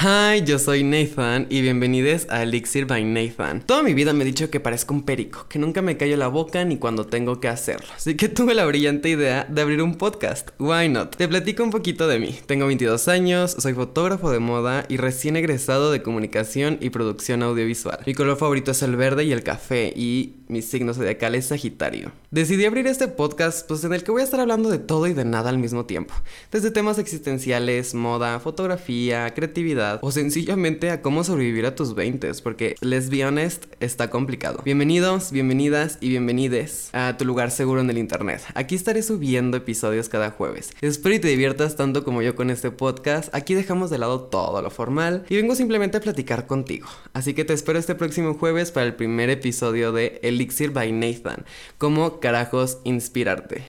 Hi, yo soy Nathan y bienvenidos a Elixir by Nathan. Toda mi vida me he dicho que parezco un perico, que nunca me callo la boca ni cuando tengo que hacerlo. Así que tuve la brillante idea de abrir un podcast. Why not? Te platico un poquito de mí. Tengo 22 años, soy fotógrafo de moda y recién egresado de comunicación y producción audiovisual. Mi color favorito es el verde y el café y mi signo zodiacal es Sagitario. Decidí abrir este podcast pues en el que voy a estar hablando de todo y de nada al mismo tiempo. Desde temas existenciales, moda, fotografía, creatividad o sencillamente a cómo sobrevivir a tus 20 porque let's be honest, está complicado. Bienvenidos, bienvenidas y bienvenides a tu lugar seguro en el internet. Aquí estaré subiendo episodios cada jueves. Espero y te diviertas tanto como yo con este podcast. Aquí dejamos de lado todo lo formal y vengo simplemente a platicar contigo. Así que te espero este próximo jueves para el primer episodio de Elixir by Nathan. Cómo carajos inspirarte.